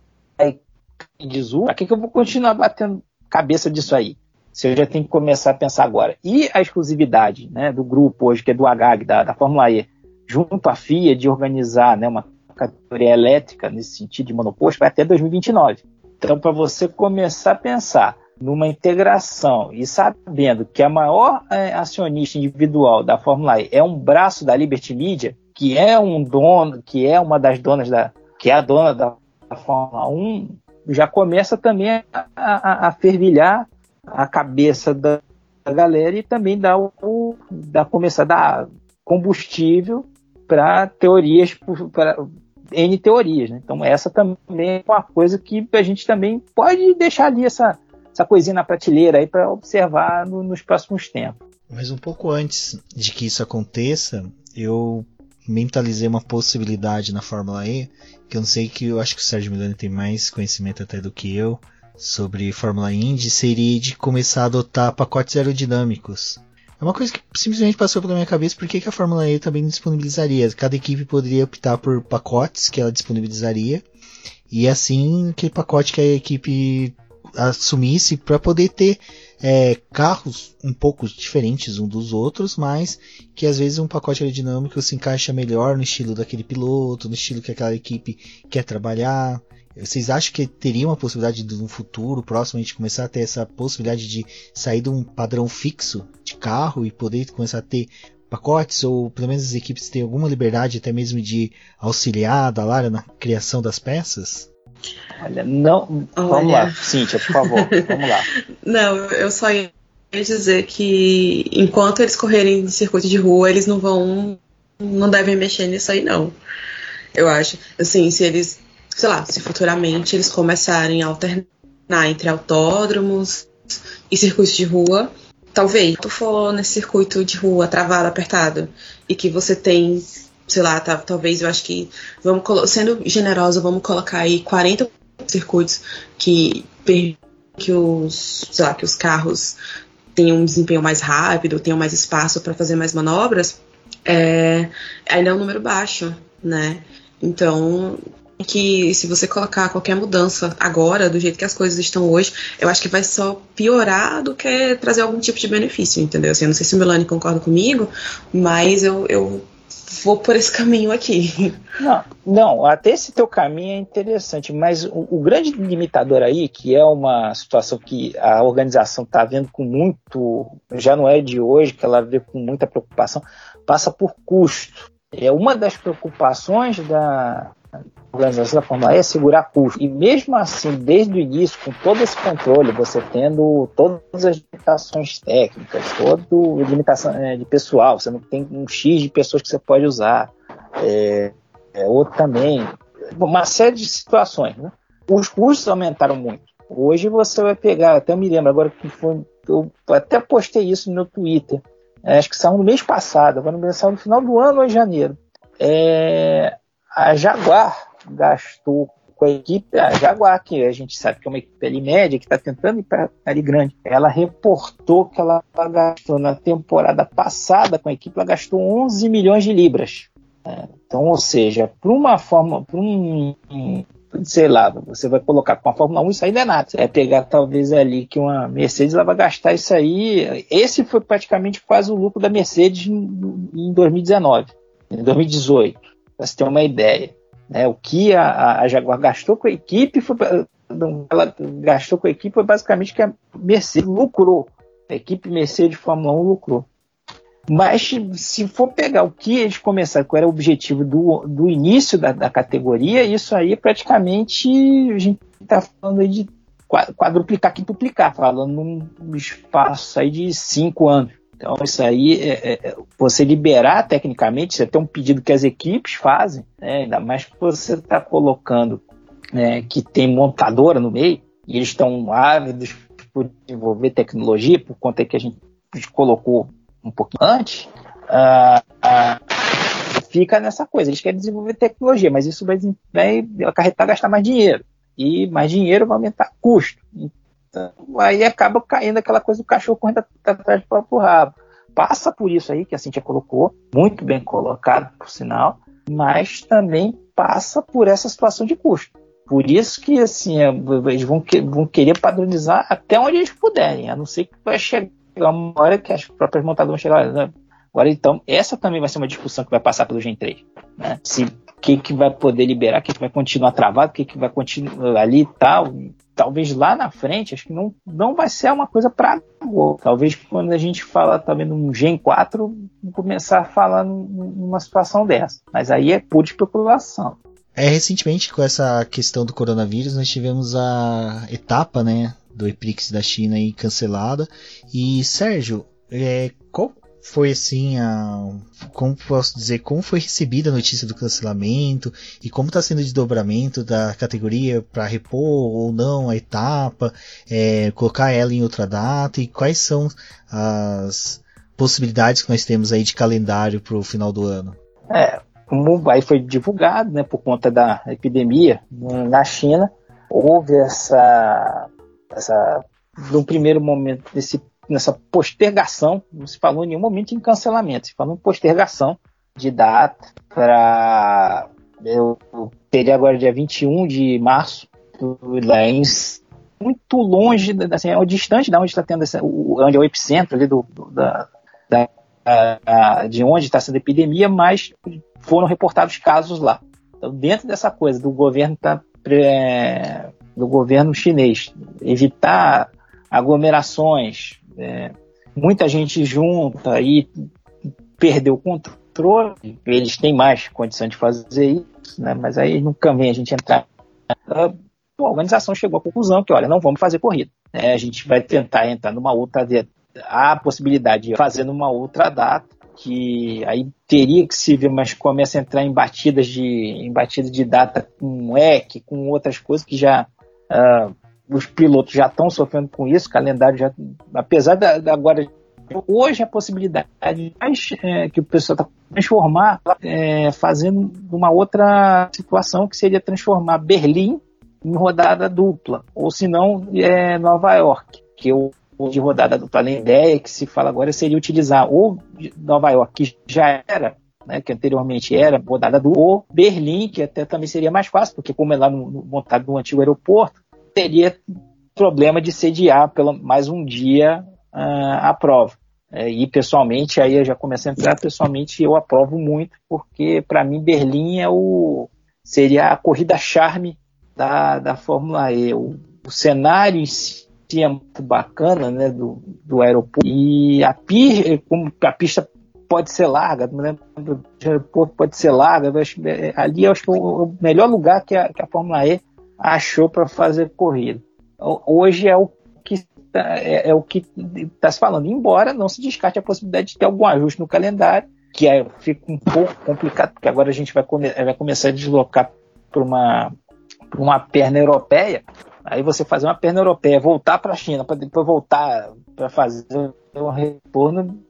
C: em desuso, para que, que eu vou continuar batendo cabeça disso aí? Se eu já tenho que começar a pensar agora. E a exclusividade né, do grupo hoje, que é do HAG, da, da Fórmula E, junto à FIA de organizar né, uma categoria elétrica nesse sentido de monoposto vai até 2029. Então, para você começar a pensar numa integração e sabendo que a maior é, acionista individual da Fórmula E é um braço da Liberty Media, que é um dono, que é uma das donas da, que é a dona da, Fórmula 1, já começa também a, a, a fervilhar a cabeça da, da galera e também dá o, dá começar a dar combustível para teorias, para N teorias. Né? Então, essa também é uma coisa que a gente também pode deixar ali essa, essa coisinha na prateleira aí para observar no, nos próximos tempos.
A: Mas um pouco antes de que isso aconteça, eu mentalizei uma possibilidade na Fórmula E, que eu não sei que eu acho que o Sérgio Milani tem mais conhecimento até do que eu sobre Fórmula Indy, seria de começar a adotar pacotes aerodinâmicos é uma coisa que simplesmente passou pela minha cabeça porque que a Fórmula E também disponibilizaria. Cada equipe poderia optar por pacotes que ela disponibilizaria e assim aquele pacote que a equipe assumisse para poder ter é, carros um pouco diferentes um dos outros, mas que às vezes um pacote aerodinâmico se encaixa melhor no estilo daquele piloto, no estilo que aquela equipe quer trabalhar. Vocês acham que teria uma possibilidade de no futuro próximo a gente começar a ter essa possibilidade de sair de um padrão fixo de carro e poder começar a ter pacotes ou pelo menos as equipes têm alguma liberdade até mesmo de auxiliar da Lara na criação das peças?
C: Olha, não. Olha... Vamos lá, Cíntia, por favor, vamos lá.
B: Não, eu só ia dizer que enquanto eles correrem em circuito de rua, eles não vão. não devem mexer nisso aí, não. Eu acho. Assim, se eles sei lá, se futuramente eles começarem a alternar entre autódromos e circuitos de rua, talvez tu for nesse circuito de rua travado, apertado, e que você tem, sei lá, tá, talvez eu acho que, vamos sendo generosa, vamos colocar aí 40 circuitos que que os, sei lá, que os carros tenham um desempenho mais rápido, tenham mais espaço para fazer mais manobras, é, ainda é um número baixo, né? Então, que se você colocar qualquer mudança agora, do jeito que as coisas estão hoje, eu acho que vai só piorar do que trazer algum tipo de benefício, entendeu? Assim, eu não sei se o Milani concorda comigo, mas eu, eu vou por esse caminho aqui.
C: Não, não, até esse teu caminho é interessante, mas o, o grande limitador aí, que é uma situação que a organização está vendo com muito, já não é de hoje, que ela vê com muita preocupação, passa por custo é uma das preocupações da organização da Fórmula E é segurar custo. E mesmo assim, desde o início, com todo esse controle, você tendo todas as limitações técnicas, toda limitação é, de pessoal, você não tem um X de pessoas que você pode usar, é, é, outro também, uma série de situações. Né? Os custos aumentaram muito. Hoje você vai pegar, até me lembro agora que foi, eu até postei isso no Twitter, é, acho que saiu no mês passado, agora no final do ano ou em janeiro. É, a Jaguar gastou com a equipe, a Jaguar, que a gente sabe que é uma equipe ali média, que está tentando ir para ali grande, ela reportou que ela gastou na temporada passada com a equipe, ela gastou 11 milhões de libras. É, então, ou seja, para uma forma, para um, sei lá, você vai colocar com a Fórmula 1, isso aí não é nada. Vai pegar talvez ali que uma Mercedes ela vai gastar isso aí. Esse foi praticamente quase o lucro da Mercedes em 2019, em 2018, para você ter uma ideia. Né? O que a, a Jaguar gastou com a equipe foi, ela gastou com a equipe foi basicamente que a Mercedes lucrou. A equipe Mercedes Fórmula 1 lucrou. Mas se for pegar o que eles começaram, qual era o objetivo do, do início da, da categoria, isso aí praticamente a gente está falando de quadruplicar, quintuplicar, falando num espaço aí de cinco anos. Então isso aí, é, é, é, você liberar tecnicamente, você tem um pedido que as equipes fazem, né, ainda mais que você está colocando né, que tem montadora no meio, e eles estão ávidos por desenvolver tecnologia, por conta que a gente colocou um pouquinho antes, uh, uh, fica nessa coisa. Eles querem desenvolver tecnologia, mas isso vai, vai acarretar gastar mais dinheiro. E mais dinheiro vai aumentar custo. Então, aí acaba caindo aquela coisa do cachorro correndo atrás do próprio rabo. Passa por isso aí que a Cintia colocou, muito bem colocado, por sinal, mas também passa por essa situação de custo. Por isso que assim, é, eles vão, vão querer padronizar até onde eles puderem, a não ser que vai chegar uma hora que as próprias montadoras vão chegar. Agora, então, essa também vai ser uma discussão que vai passar pelo Gen 3. Né? Se que, que vai poder liberar, o que, que vai continuar travado, o que, que vai continuar ali e tal. Talvez lá na frente, acho que não, não vai ser uma coisa para agora. Talvez quando a gente fala também num Gen 4, começar a falar numa situação dessa. Mas aí é pura especulação.
A: É, recentemente, com essa questão do coronavírus, nós tivemos a etapa, né, do Eprix da China aí cancelada. E Sérgio, é, qual foi assim a como posso dizer como foi recebida a notícia do cancelamento e como está sendo o desdobramento da categoria para repor ou não a etapa é, colocar ela em outra data e quais são as possibilidades que nós temos aí de calendário para o final do ano?
C: É como aí foi divulgado né por conta da epidemia na China houve essa essa, no primeiro momento, desse, nessa postergação, não se falou em nenhum momento em cancelamento, se falou em postergação de data para. Eu teria agora dia 21 de março, lá em, muito longe, assim, é distante da onde está tendo essa, onde é o epicentro ali do, do da, da a, de onde está sendo a epidemia, mas foram reportados casos lá. Então, dentro dessa coisa do governo tá, do governo chinês. Evitar aglomerações, é, muita gente junta e perder o controle. Eles têm mais condição de fazer isso, né? mas aí nunca vem a gente entrar. A organização chegou à conclusão que, olha, não vamos fazer corrida. Né? A gente vai tentar entrar numa outra. Há a possibilidade de fazer numa outra data, que aí teria que se ver, mas começa a entrar em batidas de, em batidas de data com EC, com outras coisas que já Uh, os pilotos já estão sofrendo com isso, o calendário já. Apesar da, da agora. Hoje a possibilidade é, que o pessoal está transformar, é, fazendo uma outra situação que seria transformar Berlim em rodada dupla, ou se não é, Nova York, que o de rodada dupla. A ideia que se fala agora seria utilizar ou Nova York, que já era né, que anteriormente era rodada do ou Berlim, que até também seria mais fácil, porque como é lá no, no montado no antigo aeroporto, teria problema de sediar pelo, mais um dia uh, a prova. É, e pessoalmente, aí eu já comecei a entrar, pessoalmente eu aprovo muito, porque para mim Berlim é o, seria a corrida charme da, da Fórmula E. O, o cenário em si é muito bacana, né, do, do aeroporto. E a, como a pista pode ser larga, lembro, aeroporto pode ser larga. É, ali eu acho que é o melhor lugar que a, que a Fórmula E achou para fazer corrida. Hoje é o que tá, é, é o que está se falando, embora não se descarte a possibilidade de ter algum ajuste no calendário, que fica um pouco complicado, porque agora a gente vai, come, vai começar a deslocar para uma, uma perna europeia. Aí você fazer uma perna europeia, voltar para a China, para depois voltar para fazer um retorno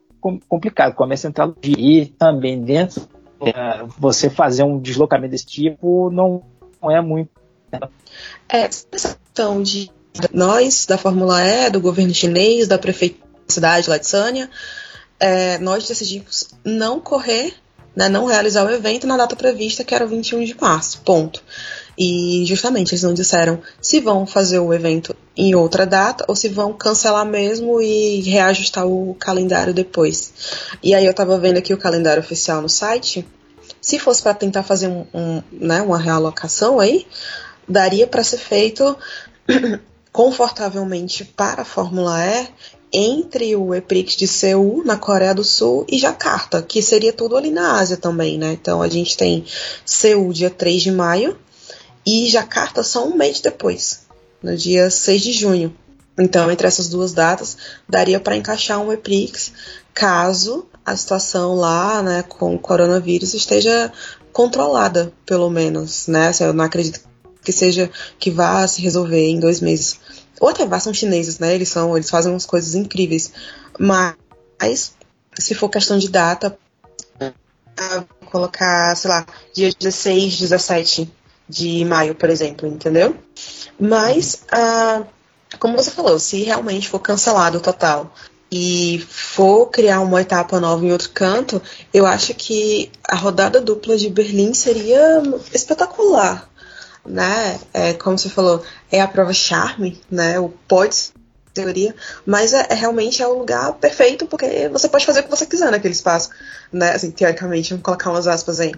C: complicado. Começa a entrar e também dentro é, você fazer um deslocamento desse tipo não é muito.
B: É, essa questão de nós, da Fórmula E, do governo chinês, da prefeitura da cidade lá de Sânia, é, nós decidimos não correr, né, não realizar o evento na data prevista, que era o 21 de março, ponto. E justamente eles não disseram se vão fazer o evento em outra data ou se vão cancelar mesmo e reajustar o calendário depois. E aí eu tava vendo aqui o calendário oficial no site. Se fosse para tentar fazer um, um, né, uma realocação aí, daria para ser feito confortavelmente para a Fórmula E entre o EPRIX de Seul, na Coreia do Sul, e Jakarta, que seria tudo ali na Ásia também, né? Então a gente tem Seul dia 3 de maio e Jakarta só um mês depois, no dia 6 de junho. Então, entre essas duas datas, daria para encaixar um EPRIX caso a situação lá, né, com o coronavírus esteja controlada, pelo menos, né? Eu não acredito que seja que vá se resolver em dois meses. Ou até vá, são chineses, né? Eles são, eles fazem umas coisas incríveis. Mas se for questão de data, colocar, sei lá, dia 16, 17 de maio, por exemplo, entendeu? Mas, ah, como você falou, se realmente for cancelado o total e for criar uma etapa nova em outro canto, eu acho que a rodada dupla de Berlim seria espetacular né? É, como você falou, é a prova charme, né? O pode teoria, mas é, é, realmente é o lugar perfeito porque você pode fazer o que você quiser naquele espaço, né? Assim, teoricamente, vamos colocar umas aspas aí.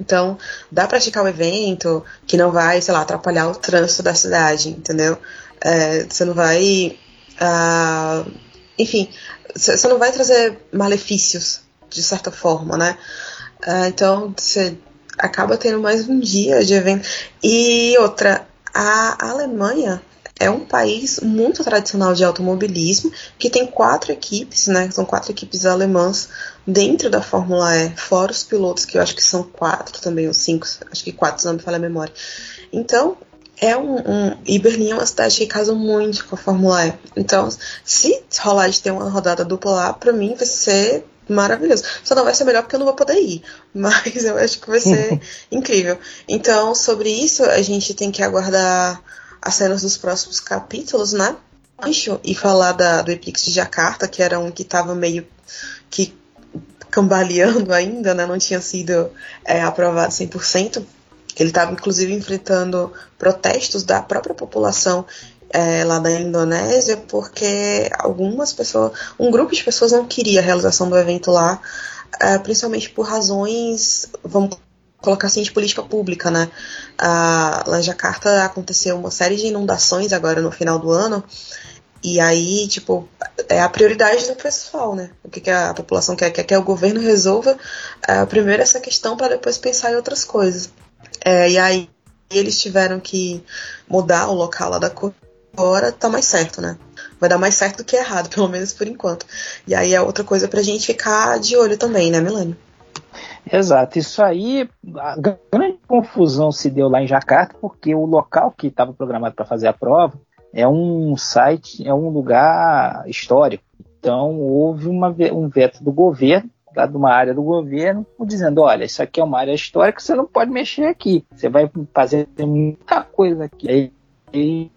B: Então, dá para esticar o evento que não vai, sei lá, atrapalhar o trânsito da cidade, entendeu? É, você não vai. Uh, enfim, você não vai trazer malefícios, de certa forma, né? Uh, então, você acaba tendo mais um dia de evento. E outra, a Alemanha é um país muito tradicional de automobilismo, que tem quatro equipes, né? São quatro equipes alemãs dentro da Fórmula E, fora os pilotos, que eu acho que são quatro também, ou cinco, acho que quatro, se não me falha a memória. Então, é um, um. E Berlim é uma cidade que casa muito com a Fórmula E. Então, se rolar de ter uma rodada dupla lá, pra mim vai ser maravilhoso. Só não vai ser melhor porque eu não vou poder ir, mas eu acho que vai ser incrível. Então, sobre isso, a gente tem que aguardar as cenas dos próximos capítulos, né? E falar da, do Epix de Jakarta, que era um que estava meio que cambaleando ainda, né? Não tinha sido é, aprovado 100%. Ele estava, inclusive, enfrentando protestos da própria população é, lá da Indonésia, porque algumas pessoas, um grupo de pessoas não queria a realização do evento lá, é, principalmente por razões, vamos colocar assim, de política pública, né? Ah, lá em Jakarta aconteceu uma série de inundações agora no final do ano, e aí, tipo, é a prioridade do pessoal, né? O que, que a população quer? Quer que o governo resolva é, primeiro essa questão para depois pensar em outras coisas. É, e aí eles tiveram que mudar o local lá da corrida agora tá mais certo, né? Vai dar mais certo do que errado, pelo menos por enquanto. E aí é outra coisa pra gente ficar de olho também, né, Melanie?
C: Exato, isso aí, a grande confusão se deu lá em Jacarta, porque o local que estava programado para fazer a prova é um site, é um lugar histórico. Então houve uma, um veto do governo, lá de uma área do governo, dizendo: olha, isso aqui é uma área histórica, você não pode mexer aqui, você vai fazer muita coisa aqui. Aí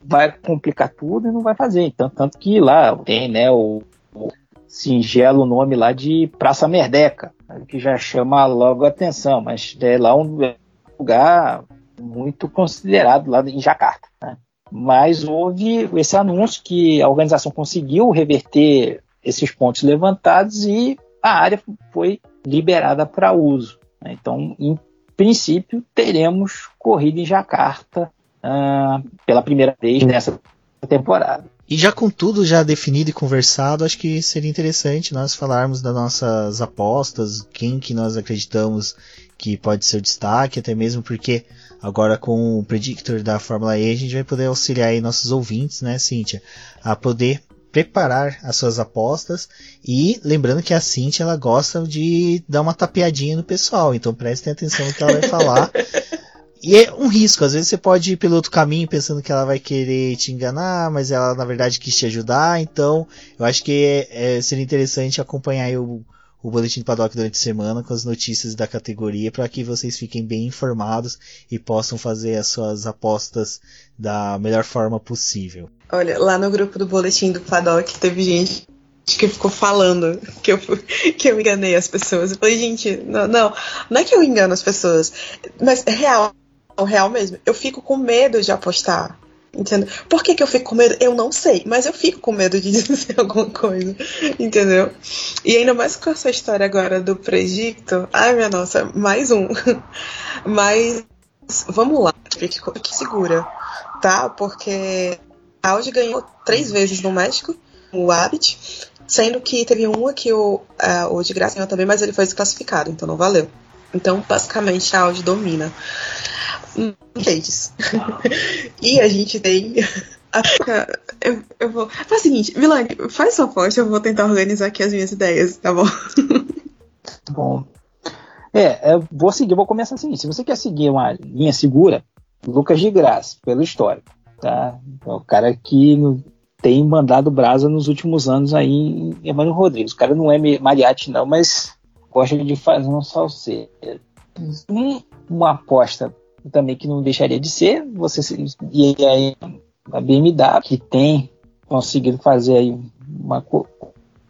C: vai complicar tudo e não vai fazer. Então, tanto que lá tem né, o, o singelo nome lá de Praça Merdeca, que já chama logo a atenção, mas é lá um lugar muito considerado lá em Jacarta. Né? Mas houve esse anúncio que a organização conseguiu reverter esses pontos levantados e a área foi liberada para uso. Né? Então, em princípio, teremos corrida em Jacarta uh, pela primeira vez nessa temporada.
A: E já com tudo já definido e conversado, acho que seria interessante nós falarmos das nossas apostas, quem que nós acreditamos que pode ser o destaque, até mesmo porque agora com o Predictor da Fórmula E a gente vai poder auxiliar aí nossos ouvintes, né, Cíntia, a poder preparar as suas apostas e lembrando que a Cintia ela gosta de dar uma tapeadinha no pessoal, então prestem atenção no que ela vai falar. E é um risco, às vezes você pode ir pelo outro caminho pensando que ela vai querer te enganar, mas ela na verdade quis te ajudar, então eu acho que é, é, seria interessante acompanhar o, o Boletim do Paddock durante a semana com as notícias da categoria para que vocês fiquem bem informados e possam fazer as suas apostas da melhor forma possível.
B: Olha, lá no grupo do Boletim do Paddock teve gente que ficou falando que eu, que eu enganei as pessoas. Eu falei, gente, não, não, não é que eu engano as pessoas, mas é real, é real mesmo. Eu fico com medo de apostar. Entendeu? Por que, que eu fico com medo? Eu não sei, mas eu fico com medo de dizer alguma coisa. Entendeu? E ainda mais com essa história agora do Predicto. Ai, minha nossa, mais um. Mas vamos lá, fique, fique segura, tá? Porque a Audi ganhou três vezes no México, o Habit, sendo que teve uma que o, uh, o de graça ganhou também, mas ele foi desclassificado, então não valeu. Então, basicamente, a Audi domina. Mercedes. e a gente tem. Eu, eu vou. Faz o seguinte, Milane, faz sua aposta, eu vou tentar organizar aqui as minhas ideias, tá bom?
C: Bom. É, eu vou seguir, eu vou começar assim. Se você quer seguir uma linha segura, Lucas de Graça, pelo histórico. Tá? É o cara que tem mandado brasa nos últimos anos aí em Emmanuel Rodrigues. O cara não é mariachi, não, mas gosta de fazer um salseiro. Uma aposta também que não deixaria de ser. Você e aí a BMW que tem conseguido fazer aí uma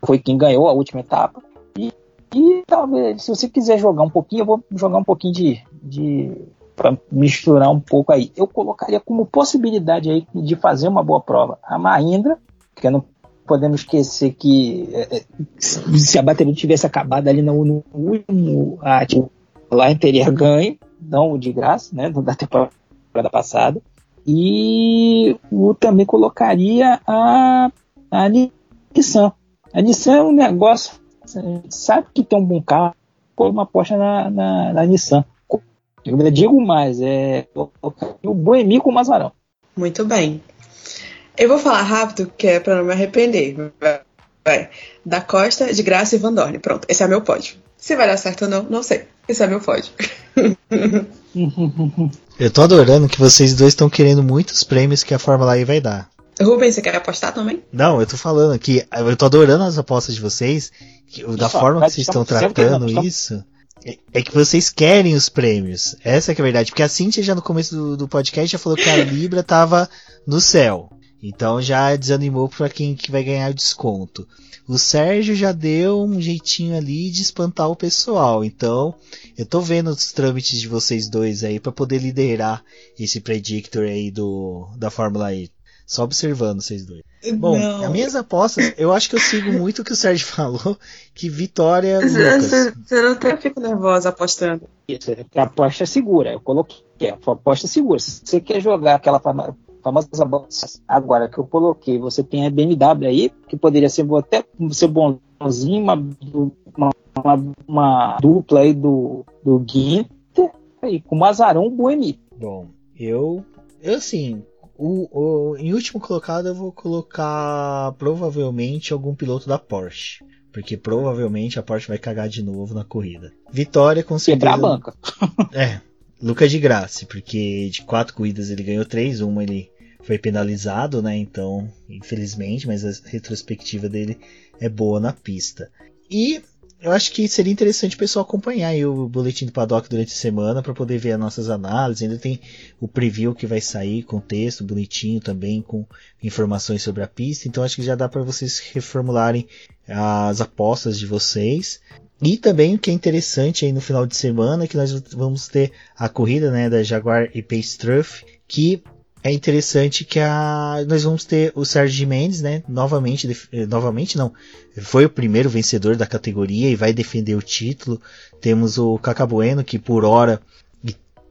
C: foi quem ganhou a última etapa e, e talvez se você quiser jogar um pouquinho eu vou jogar um pouquinho de, de para misturar um pouco aí eu colocaria como possibilidade aí de fazer uma boa prova a Mahindra que não podemos esquecer que é, é se a bateria tivesse acabado ali no, no último a, lá teria ganho não de graça, né, da temporada passada. E o, também colocaria a, a Nissan. A Nissan é um negócio, sabe que tem um bom carro, põe uma aposta na, na, na Nissan. Eu digo mais, é o Boemi com o Mazarão.
B: Muito bem. Eu vou falar rápido, que é para não me arrepender. Vai. Da Costa, de Graça e Van Dorn. Pronto, esse é meu pódio. Se vai dar certo ou não, não sei. Esse é meu pódio.
A: Eu tô adorando que vocês dois estão querendo muitos prêmios que a Fórmula E vai dar.
B: Rubens, você quer apostar também?
A: Não, eu tô falando que eu tô adorando as apostas de vocês, que, da forma que vocês estão tratando isso. É, é que vocês querem os prêmios. Essa é, é a verdade. Porque a Cintia já no começo do, do podcast já falou que a Libra tava no céu. Então já desanimou para quem que vai ganhar o desconto. O Sérgio já deu um jeitinho ali de espantar o pessoal. Então, eu tô vendo os trâmites de vocês dois aí para poder liderar esse predictor aí do da Fórmula E. Só observando vocês dois. Bom, não. as minhas apostas, eu acho que eu sigo muito o que o Sérgio falou, que vitória.
B: Você, você não até fico nervosa apostando.
C: Isso, a aposta é segura. Eu coloquei, é, a aposta é segura. Se você quer jogar aquela famosa agora que eu coloquei, você tem a BMW aí, que poderia ser até ser bonzinho, uma, uma, uma, dupla aí do, do Ginter, aí, com o Mazarão Boemi.
A: Bom, eu, eu assim, o, o, em último colocado eu vou colocar provavelmente algum piloto da Porsche. Porque provavelmente a Porsche vai cagar de novo na corrida. Vitória com certeza.
C: a banca.
A: é, Lucas de Graça, porque de quatro corridas ele ganhou três, uma ele foi penalizado, né? Então, infelizmente, mas a retrospectiva dele é boa na pista. E eu acho que seria interessante o pessoal acompanhar o boletim do Paddock durante a semana para poder ver as nossas análises. Ainda tem o preview que vai sair com texto bonitinho também, com informações sobre a pista. Então acho que já dá para vocês reformularem as apostas de vocês. E também o que é interessante aí no final de semana é que nós vamos ter a corrida né, da Jaguar e Pace Truff, que é interessante que a, nós vamos ter o Sérgio Mendes, né? Novamente, eh, novamente não, foi o primeiro vencedor da categoria e vai defender o título. Temos o Cacabueno que por hora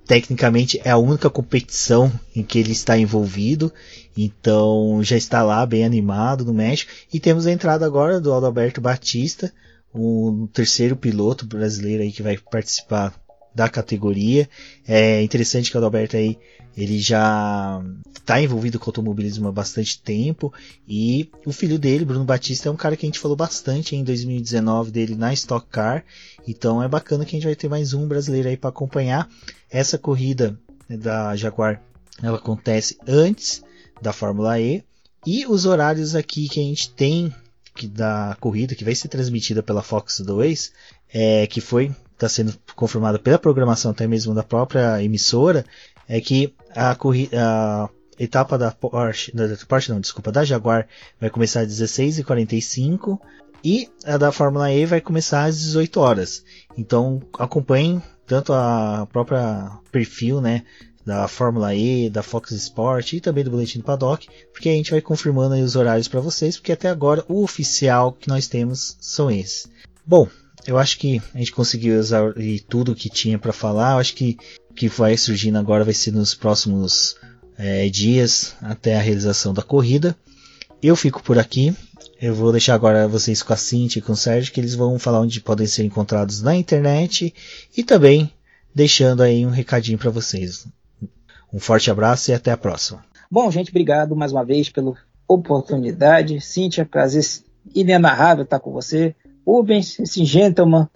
A: tecnicamente é a única competição em que ele está envolvido, então já está lá bem animado no México. E temos a entrada agora do Alberto Batista, o terceiro piloto brasileiro aí que vai participar da categoria. É interessante que o Adalberto aí ele já está envolvido com automobilismo há bastante tempo e o filho dele, Bruno Batista, é um cara que a gente falou bastante em 2019 dele na Stock Car. Então é bacana que a gente vai ter mais um brasileiro aí para acompanhar essa corrida da Jaguar. Ela acontece antes da Fórmula E e os horários aqui que a gente tem que da corrida que vai ser transmitida pela Fox 2, é, que foi está sendo confirmada pela programação até mesmo da própria emissora, é que a, a etapa da Porsche, da Porsche não, desculpa, da Jaguar vai começar às 16h45 e a da Fórmula E vai começar às 18 horas. Então acompanhem tanto a própria perfil, né, da Fórmula E, da Fox Sport e também do Boletim do Paddock, porque a gente vai confirmando os horários para vocês, porque até agora o oficial que nós temos são esses. Bom, eu acho que a gente conseguiu usar tudo que tinha para falar. Eu acho que que vai surgindo agora vai ser nos próximos é, dias até a realização da corrida. Eu fico por aqui. Eu vou deixar agora vocês com a Cintia e com o Sérgio, que eles vão falar onde podem ser encontrados na internet e também deixando aí um recadinho para vocês. Um forte abraço e até a próxima.
C: Bom, gente, obrigado mais uma vez pela oportunidade. Cíntia, prazer inenarrável estar com você. Rubens, esse gentleman.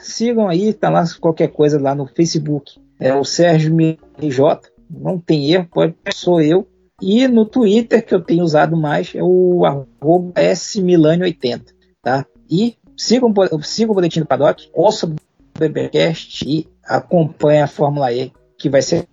C: Sigam aí, tá lá qualquer coisa lá no Facebook. É o Sérgio MJ. Não tem erro, pode, sou eu. E no Twitter, que eu tenho usado mais, é o arroba smilane80. Tá? E sigam, sigam o Boletim do Paddock, ouçam o BBcast e acompanhem a Fórmula E, que vai ser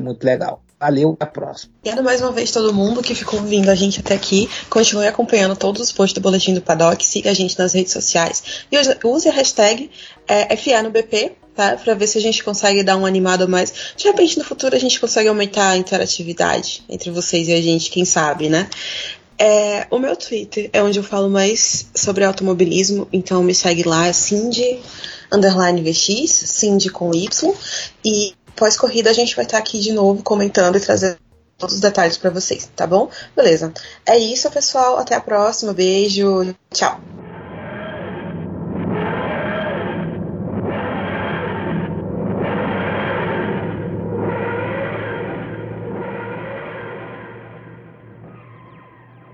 C: muito legal. Valeu, até a próxima.
B: Obrigada mais uma vez todo mundo que ficou ouvindo a gente até aqui. Continue acompanhando todos os posts do Boletim do Paddock. Siga a gente nas redes sociais. E use a hashtag é, BP, tá? Pra ver se a gente consegue dar um animado a mais. De repente, no futuro, a gente consegue aumentar a interatividade entre vocês e a gente, quem sabe, né? É, o meu Twitter é onde eu falo mais sobre automobilismo, então me segue lá, Cindy underline VX, Cindy com Y. E pós-corrida a gente vai estar aqui de novo comentando e trazendo todos os detalhes para vocês, tá bom? Beleza. É isso, pessoal. Até a próxima. Beijo. Tchau.